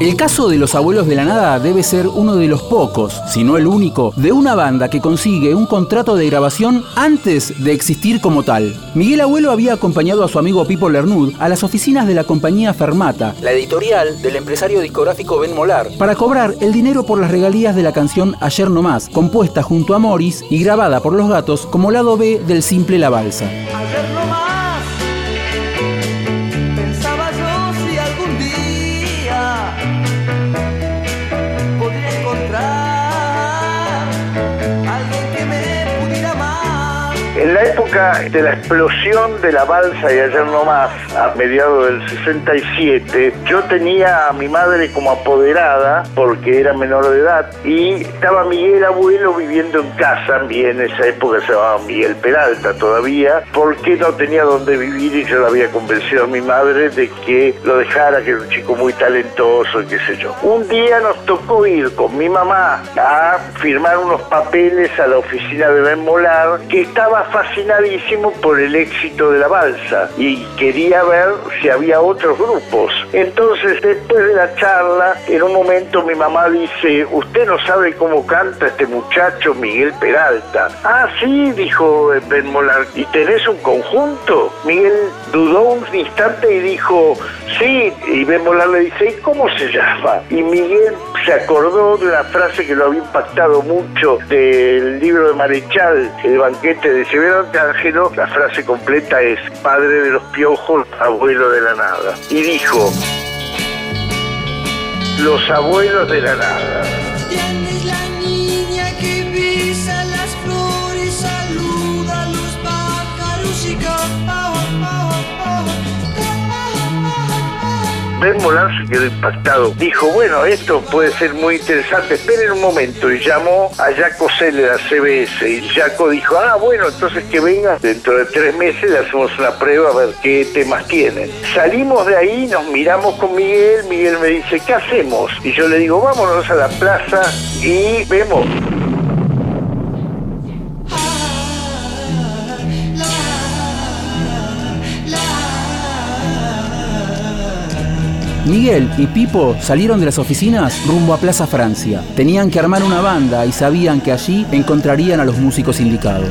El caso de los abuelos de la nada debe ser uno de los pocos, si no el único, de una banda que consigue un contrato de grabación antes de existir como tal. Miguel Abuelo había acompañado a su amigo Pipo Lernud a las oficinas de la compañía Fermata, la editorial del empresario discográfico Ben Molar, para cobrar el dinero por las regalías de la canción Ayer No Más, compuesta junto a Morris y grabada por los gatos como lado B del simple La Balsa. Ayer no más En la época de la explosión de la balsa y ayer no más, a mediados del 67, yo tenía a mi madre como apoderada porque era menor de edad y estaba Miguel abuelo viviendo en casa, y en esa época se llamaba Miguel Peralta todavía, porque no tenía dónde vivir y yo le había convencido a mi madre de que lo dejara, que era un chico muy talentoso qué sé yo. Un día nos tocó ir con mi mamá a firmar unos papeles a la oficina de Ben Molar, que estaba fascinadísimo por el éxito de la balsa y quería ver si había otros grupos. Entonces, después de la charla, en un momento mi mamá dice, usted no sabe cómo canta este muchacho Miguel Peralta. Ah, sí, dijo Ben Molar, ¿y tenés un conjunto? Miguel dudó un instante y dijo, sí, y Ben Molar le dice, ¿y cómo se llama? Y Miguel se acordó de la frase que lo había impactado mucho del libro de Marechal, El banquete de Severo Arcángelo, la frase completa es padre de los piojos, abuelo de la nada. Y dijo, los abuelos de la nada. Ben Molar se quedó impactado. Dijo, bueno, esto puede ser muy interesante. Esperen un momento. Y llamó a Jaco Seller, a CBS. Y Jaco dijo, ah, bueno, entonces que venga. Dentro de tres meses le hacemos una prueba a ver qué temas tienen. Salimos de ahí, nos miramos con Miguel. Miguel me dice, ¿qué hacemos? Y yo le digo, vámonos a la plaza y vemos. Miguel y Pipo salieron de las oficinas rumbo a Plaza Francia. Tenían que armar una banda y sabían que allí encontrarían a los músicos indicados.